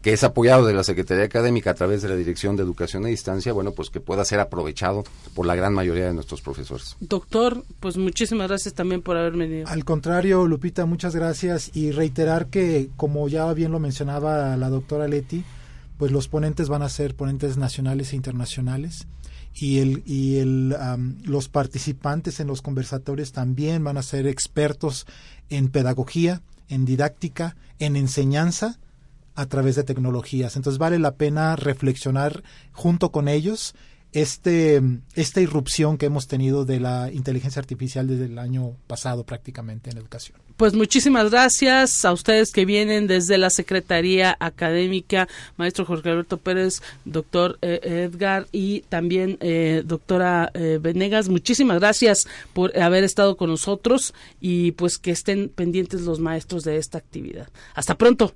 que es apoyado de la Secretaría Académica a través de la Dirección de Educación a Distancia, bueno, pues que pueda ser aprovechado por la gran mayoría de nuestros profesores. Doctor, pues muchísimas gracias también por haber venido. Al contrario, Lupita, muchas gracias y reiterar que, como ya bien lo mencionaba la doctora Leti, pues los ponentes van a ser ponentes nacionales e internacionales y el y el los participantes en los conversatorios también van a ser expertos en pedagogía, en didáctica, en enseñanza a través de tecnologías. Entonces vale la pena reflexionar junto con ellos este, esta irrupción que hemos tenido de la inteligencia artificial desde el año pasado prácticamente en educación. Pues muchísimas gracias a ustedes que vienen desde la Secretaría Académica, maestro Jorge Alberto Pérez, doctor eh, Edgar y también eh, doctora eh, Venegas. Muchísimas gracias por haber estado con nosotros y pues que estén pendientes los maestros de esta actividad. Hasta pronto.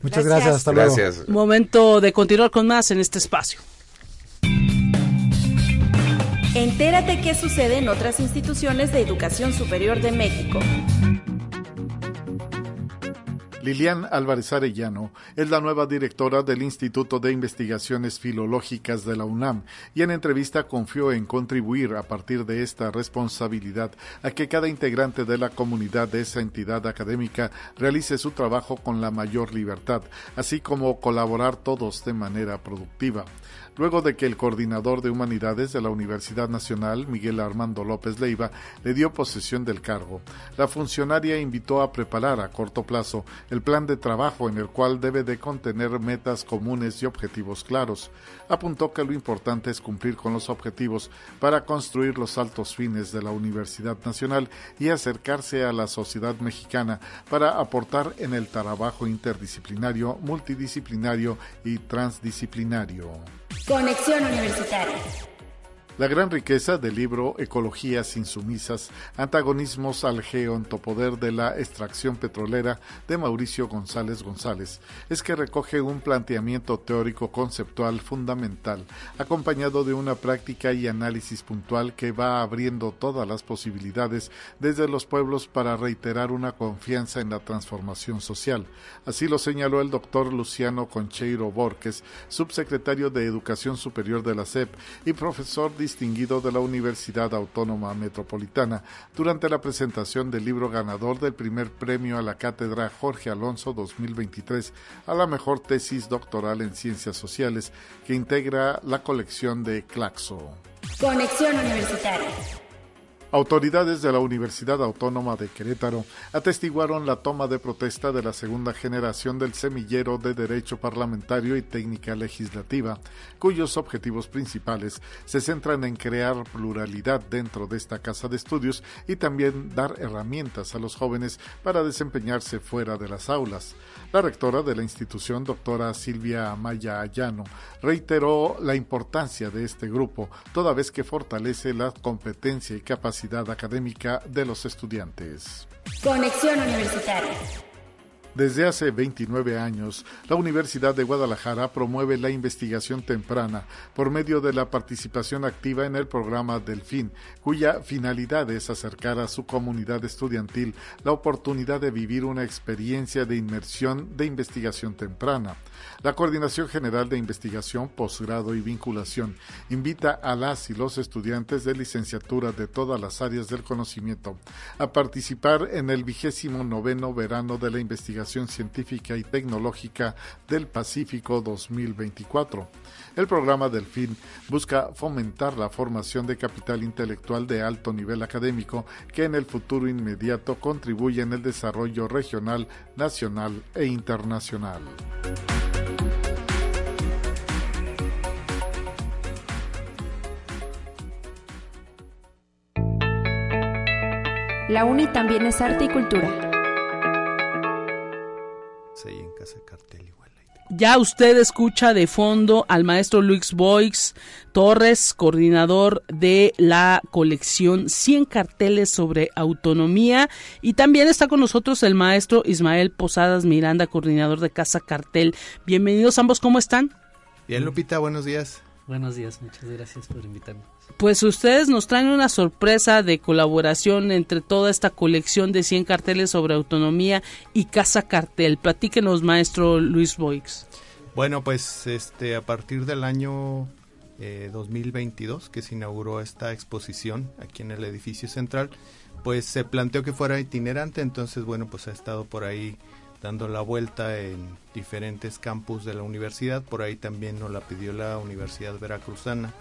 Muchas gracias, hasta luego. Momento de continuar con más en este espacio. Entérate qué sucede en otras instituciones de educación superior de México. Lilian Álvarez Arellano es la nueva directora del Instituto de Investigaciones Filológicas de la UNAM y en entrevista confió en contribuir a partir de esta responsabilidad a que cada integrante de la comunidad de esa entidad académica realice su trabajo con la mayor libertad, así como colaborar todos de manera productiva. Luego de que el coordinador de humanidades de la Universidad Nacional, Miguel Armando López Leiva, le dio posesión del cargo. La funcionaria invitó a preparar a corto plazo el plan de trabajo en el cual debe de contener metas comunes y objetivos claros. Apuntó que lo importante es cumplir con los objetivos para construir los altos fines de la Universidad Nacional y acercarse a la sociedad mexicana para aportar en el trabajo interdisciplinario, multidisciplinario y transdisciplinario. Conexión Universitaria. La gran riqueza del libro Ecologías insumisas, antagonismos al geontopoder de la extracción petrolera de Mauricio González González es que recoge un planteamiento teórico conceptual fundamental, acompañado de una práctica y análisis puntual que va abriendo todas las posibilidades desde los pueblos para reiterar una confianza en la transformación social. Así lo señaló el doctor Luciano Concheiro Borges, subsecretario de Educación Superior de la SEP y profesor distinguido de la Universidad Autónoma Metropolitana durante la presentación del libro ganador del primer premio a la cátedra Jorge Alonso 2023 a la mejor tesis doctoral en ciencias sociales que integra la colección de Claxo. Conexión Universitaria. Autoridades de la Universidad Autónoma de Querétaro atestiguaron la toma de protesta de la segunda generación del semillero de Derecho Parlamentario y Técnica Legislativa, cuyos objetivos principales se centran en crear pluralidad dentro de esta casa de estudios y también dar herramientas a los jóvenes para desempeñarse fuera de las aulas. La rectora de la institución, doctora Silvia Amaya Ayano, reiteró la importancia de este grupo, toda vez que fortalece la competencia y capacidad académica de los estudiantes. Conexión Universitaria. Desde hace 29 años, la Universidad de Guadalajara promueve la investigación temprana por medio de la participación activa en el programa Delfín, cuya finalidad es acercar a su comunidad estudiantil la oportunidad de vivir una experiencia de inmersión de investigación temprana. La Coordinación General de Investigación, Posgrado y Vinculación invita a las y los estudiantes de licenciatura de todas las áreas del conocimiento a participar en el vigésimo noveno verano de la investigación científica y tecnológica del Pacífico 2024. El programa Delfín busca fomentar la formación de capital intelectual de alto nivel académico que en el futuro inmediato contribuye en el desarrollo regional, nacional e internacional. La UNI también es arte y cultura. Ya usted escucha de fondo al maestro Luis Boix Torres, coordinador de la colección 100 carteles sobre autonomía. Y también está con nosotros el maestro Ismael Posadas Miranda, coordinador de Casa Cartel. Bienvenidos ambos, ¿cómo están? Bien, Lupita, buenos días. Buenos días, muchas gracias por invitarme. Pues ustedes nos traen una sorpresa de colaboración entre toda esta colección de 100 carteles sobre autonomía y Casa Cartel. Platíquenos, maestro Luis Boix. Bueno, pues este a partir del año 2022 eh, que se inauguró esta exposición aquí en el edificio central, pues se planteó que fuera itinerante, entonces bueno, pues ha estado por ahí dando la vuelta en diferentes campus de la universidad, por ahí también nos la pidió la Universidad Veracruzana.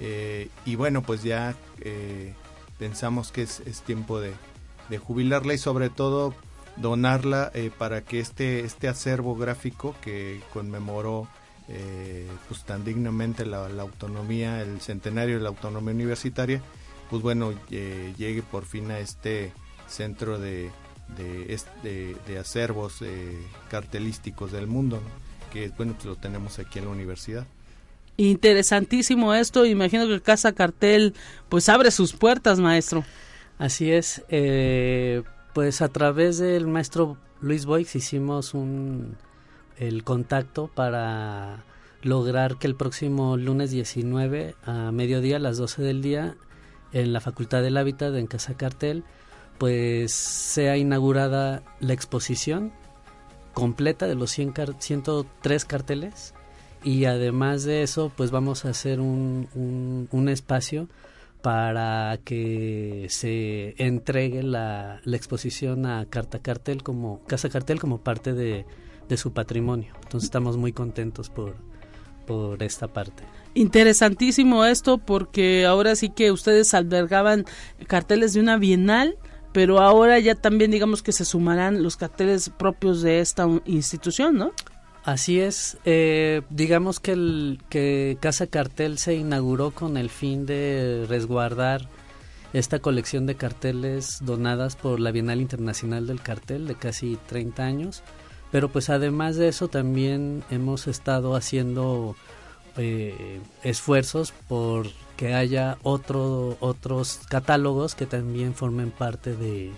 Eh, y bueno, pues ya eh, pensamos que es, tiempo de, jubilarla y sobre todo donarla eh, para que este, este acervo gráfico que conmemoró pues tan dignamente la, autonomía, el centenario de la autonomía universitaria, pues bueno, llegue por fin a este centro de, de, acervos cartelísticos del mundo, que bueno, pues lo tenemos aquí en la universidad. Interesantísimo esto, imagino que Casa Cartel pues abre sus puertas, maestro. Así es, eh, pues a través del maestro Luis Boix hicimos un, el contacto para lograr que el próximo lunes 19 a mediodía, a las 12 del día, en la Facultad del Hábitat en Casa Cartel, pues sea inaugurada la exposición completa de los 100 103 carteles y además de eso pues vamos a hacer un, un, espacio para que se entregue la, la, exposición a Carta Cartel como Casa Cartel como parte de, de su patrimonio entonces estamos muy contentos por, por esta parte. Interesantísimo esto porque ahora sí que ustedes albergaban carteles de una bienal, pero ahora ya también digamos que se sumarán los carteles propios de esta institución, ¿no? Así es, eh, digamos que, el, que Casa Cartel se inauguró con el fin de resguardar esta colección de carteles donadas por la Bienal Internacional del Cartel de casi 30 años, pero pues además de eso también hemos estado haciendo eh, esfuerzos por que haya otro, otros catálogos que también formen parte de,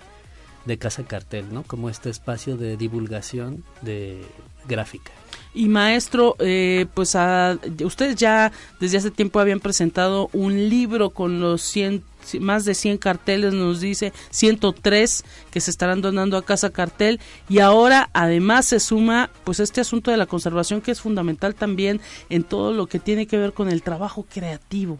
de Casa Cartel, ¿no? Como este espacio de divulgación de gráfica. Y maestro, eh, pues a, ustedes ya desde hace tiempo habían presentado un libro con los 100, más de 100 carteles, nos dice 103 que se estarán donando a Casa Cartel y ahora además se suma pues este asunto de la conservación que es fundamental también en todo lo que tiene que ver con el trabajo creativo.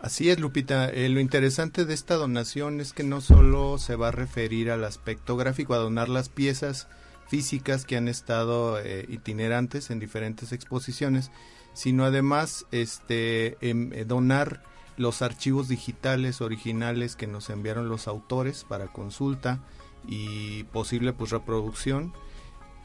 Así es, Lupita. Eh, lo interesante de esta donación es que no solo se va a referir al aspecto gráfico, a donar las piezas, físicas que han estado eh, itinerantes en diferentes exposiciones, sino además este, em, eh, donar los archivos digitales originales que nos enviaron los autores para consulta y posible pues reproducción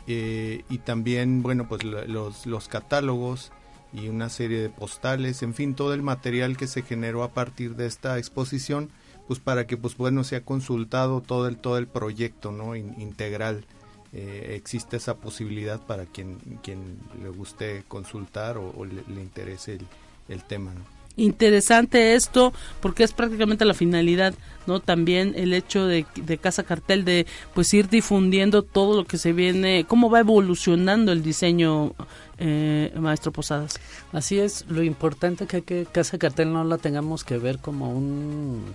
eh, y también bueno pues los, los catálogos y una serie de postales en fin todo el material que se generó a partir de esta exposición pues para que pues bueno sea consultado todo el todo el proyecto no integral eh, existe esa posibilidad para quien, quien le guste consultar o, le, interese el, tema. Interesante esto porque es prácticamente la finalidad, ¿no? También el hecho de, de, Casa Cartel de pues ir difundiendo todo lo que se viene, cómo va evolucionando el diseño, eh, maestro Posadas. Así es, lo importante que, que Casa Cartel no la tengamos que ver como un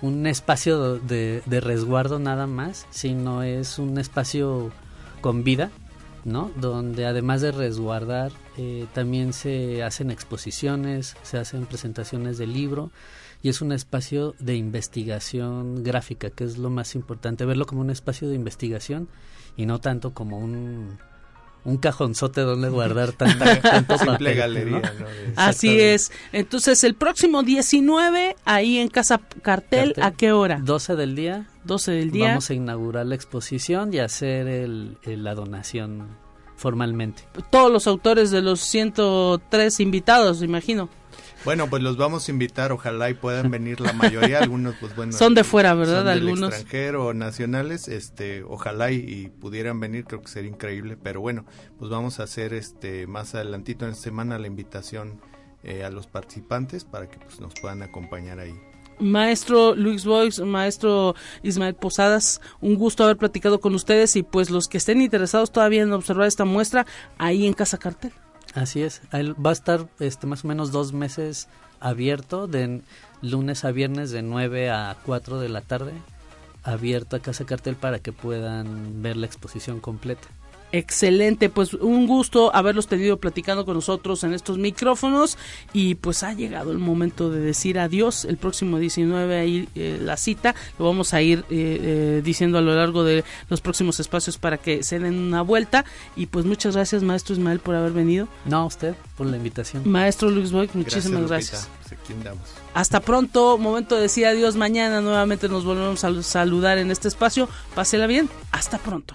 un espacio de, de resguardo nada más, sino es un espacio con vida, ¿no? Donde además de resguardar, eh, también se hacen exposiciones, se hacen presentaciones de libro y es un espacio de investigación gráfica, que es lo más importante, verlo como un espacio de investigación y no tanto como un un cajonzote donde guardar tanta, tanto Simple galería, Así es. Entonces, el próximo 19, ahí en Casa Cartel, ¿a qué hora? 12 del día. 12 del día. Vamos a inaugurar la exposición y hacer el, la donación formalmente. Todos los autores de los 103 invitados, imagino. Bueno, pues los vamos a invitar, ojalá y puedan venir la mayoría, algunos pues bueno. Son de fuera, ¿verdad? Son algunos. extranjero nacionales, este, ojalá y, pudieran venir, creo que sería increíble, pero bueno, pues vamos a hacer este más adelantito en esta semana la invitación eh, a los participantes para que pues nos puedan acompañar ahí. Maestro Luis Boix, maestro Ismael Posadas, un gusto haber platicado con ustedes y pues los que estén interesados todavía en observar esta muestra ahí en Casa Cartel. Así es, va a estar este, más o menos dos meses abierto, de lunes a viernes de 9 a 4 de la tarde, abierto a Casa Cartel para que puedan ver la exposición completa. Excelente, pues un gusto haberlos tenido platicando con nosotros en estos micrófonos y pues ha llegado el momento de decir adiós. El próximo 19 ahí eh, la cita, lo vamos a ir eh, eh, diciendo a lo largo de los próximos espacios para que se den una vuelta y pues muchas gracias maestro Ismael por haber venido. No, a usted por la invitación. Maestro Luis Boy, muchísimas gracias. Hasta pronto, momento de decir adiós. Mañana nuevamente nos volvemos a saludar en este espacio. Pásela bien, hasta pronto.